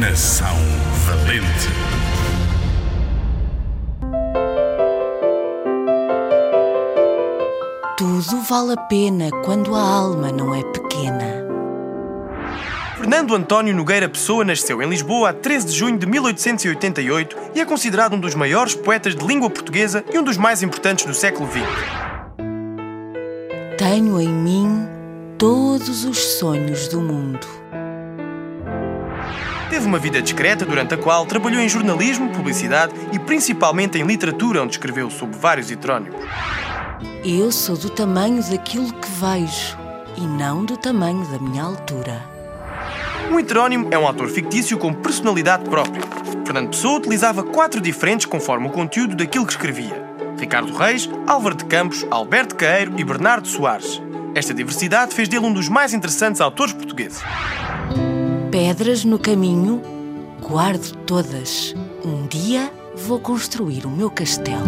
Nação Valente. Tudo vale a pena quando a alma não é pequena. Fernando António Nogueira Pessoa nasceu em Lisboa a 13 de junho de 1888 e é considerado um dos maiores poetas de língua portuguesa e um dos mais importantes do século XX. Tenho em mim todos os sonhos do mundo. Teve uma vida discreta durante a qual trabalhou em jornalismo, publicidade e principalmente em literatura, onde escreveu sob vários heterónimos. Eu sou do tamanho daquilo que vejo e não do tamanho da minha altura. Um heterónimo é um autor fictício com personalidade própria. Fernando Pessoa utilizava quatro diferentes conforme o conteúdo daquilo que escrevia. Ricardo Reis, Álvaro de Campos, Alberto Caeiro e Bernardo Soares. Esta diversidade fez dele um dos mais interessantes autores portugueses. Pedras no caminho, guardo todas. Um dia vou construir o meu castelo.